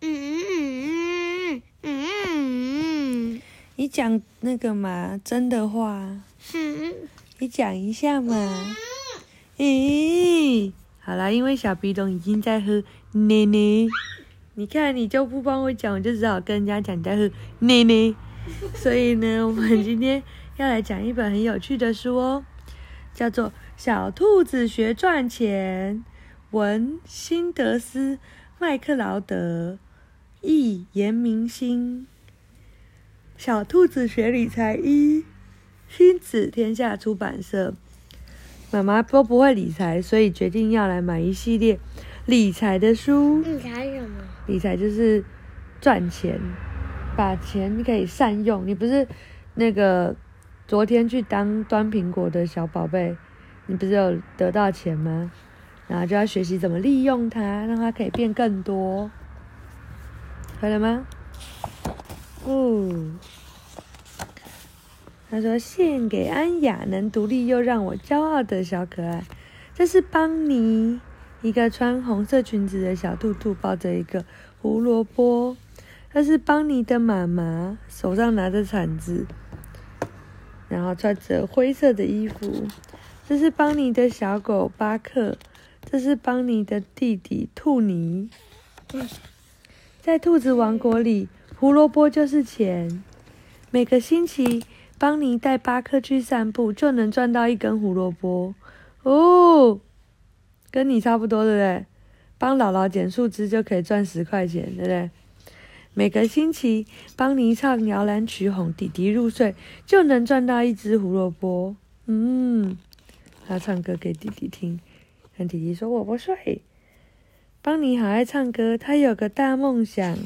嗯嗯嗯嗯，你讲那个嘛，真的话。你讲一下嘛。咦，好啦，因为小鼻龙已经在喝奶奶，你看你就不帮我讲，我就只好跟人家讲你在喝奶奶。所以呢，我们今天要来讲一本很有趣的书哦，叫做《小兔子学赚钱》，文辛德斯麦克劳德，译严明心，《小兔子学理财一》，亲子天下出版社。妈妈都不会理财，所以决定要来买一系列理财的书。理财什么？理财就是赚钱，把钱可以善用。你不是那个昨天去当端苹果的小宝贝，你不是有得到钱吗？然后就要学习怎么利用它，让它可以变更多。会了吗？哦。他说：“献给安雅，能独立又让我骄傲的小可爱。这是邦尼，一个穿红色裙子的小兔兔，抱着一个胡萝卜。这是邦尼的妈妈，手上拿着铲子，然后穿着灰色的衣服。这是邦尼的小狗巴克，这是邦尼的弟弟兔尼。在兔子王国里，胡萝卜就是钱。每个星期。”邦尼带巴克去散步，就能赚到一根胡萝卜哦，跟你差不多，对不对？帮姥姥捡树枝就可以赚十块钱，对不对？每个星期，邦尼唱摇篮曲哄弟弟入睡，就能赚到一只胡萝卜。嗯，他唱歌给弟弟听，跟弟弟说：“我不睡。”邦尼好爱唱歌，他有个大梦想，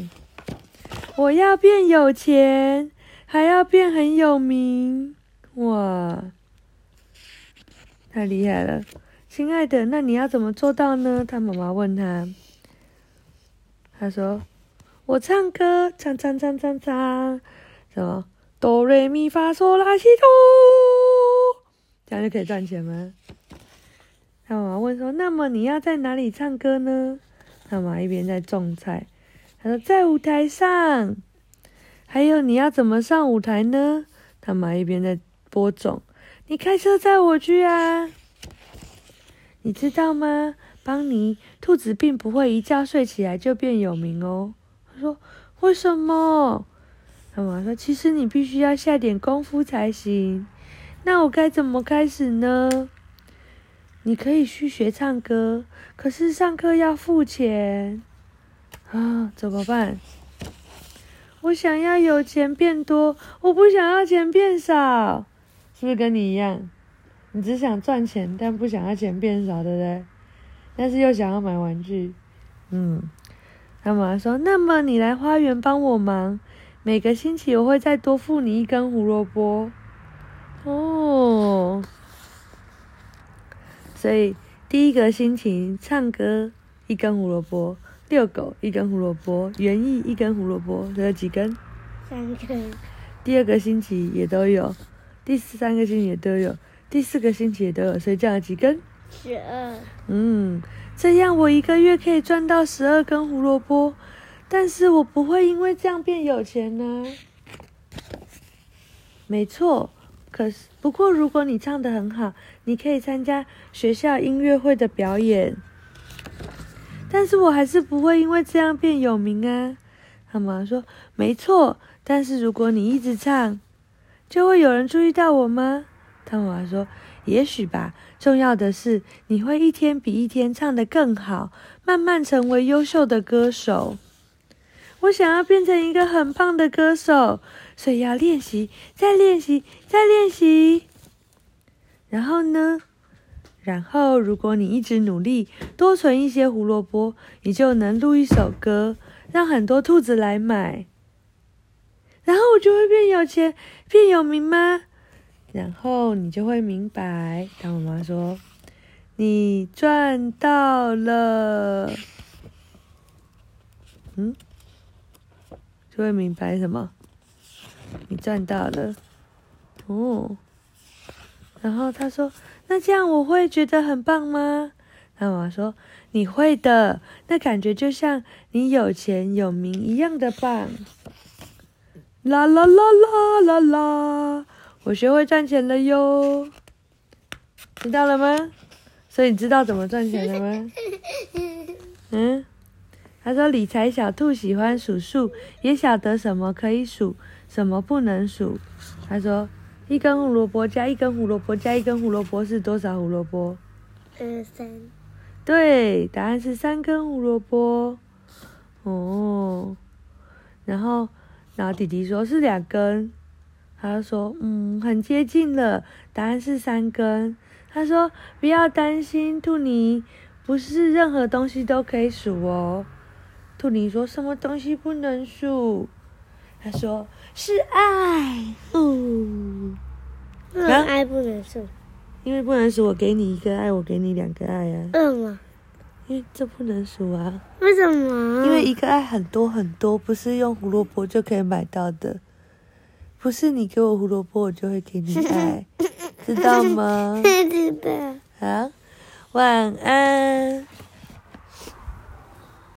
我要变有钱。还要变很有名，哇，太厉害了！亲爱的，那你要怎么做到呢？他妈妈问他，他说：“我唱歌，唱唱唱唱唱，什么哆瑞咪发嗦拉西哆，这样就可以赚钱吗？”他妈妈问说：“那么你要在哪里唱歌呢？”他妈妈一边在种菜，他说：“在舞台上。”还有你要怎么上舞台呢？他妈一边在播种，你开车载我去啊！你知道吗？邦尼，兔子并不会一觉睡起来就变有名哦。他说：“为什么？”他妈说：“其实你必须要下点功夫才行。那我该怎么开始呢？你可以去学唱歌，可是上课要付钱啊，怎么办？”我想要有钱变多，我不想要钱变少，是不是跟你一样？你只想赚钱，但不想要钱变少，对不对？但是又想要买玩具，嗯。他妈妈说：“那么你来花园帮我忙，每个星期我会再多付你一根胡萝卜。”哦，所以第一个星期唱歌一根胡萝卜。遛狗一根胡萝卜，园艺一根胡萝卜，这有几根？三根。第二个星期也都有，第三个星期也都有，第四个星期也都有，所以这样几根？十二。嗯，这样我一个月可以赚到十二根胡萝卜，但是我不会因为这样变有钱呢。没错，可是不过如果你唱得很好，你可以参加学校音乐会的表演。但是我还是不会因为这样变有名啊！他妈说：“没错，但是如果你一直唱，就会有人注意到我吗？”他妈说：“也许吧。重要的是，你会一天比一天唱得更好，慢慢成为优秀的歌手。我想要变成一个很棒的歌手，所以要练习，再练习，再练习。然后呢？”然后，如果你一直努力，多存一些胡萝卜，你就能录一首歌，让很多兔子来买。然后我就会变有钱，变有名吗？然后你就会明白，当我妈说：“你赚到了。”嗯，就会明白什么？你赚到了。哦。然后他说。那这样我会觉得很棒吗？他妈妈说：“你会的，那感觉就像你有钱有名一样的棒。”啦啦啦啦啦啦！我学会赚钱了哟，知道了吗？所以你知道怎么赚钱了吗？嗯，他说理财小兔喜欢数数，也晓得什么可以数，什么不能数。他说一根胡萝卜加一根胡萝卜加一根胡萝卜是多少胡萝卜？二三。对，答案是三根胡萝卜。哦，然后，然后弟弟说是两根，他就说嗯，很接近了，答案是三根。他说不要担心，兔尼，不是任何东西都可以数哦。兔妮说什么东西不能数？他说是爱。哦，为什么爱不能数？因为不能数，我给你一个爱，我给你两个爱啊。为什么？因为这不能数啊。为什么？因为一个爱很多很多，不是用胡萝卜就可以买到的。不是你给我胡萝卜，我就会给你爱，知道吗？知道。好，晚安。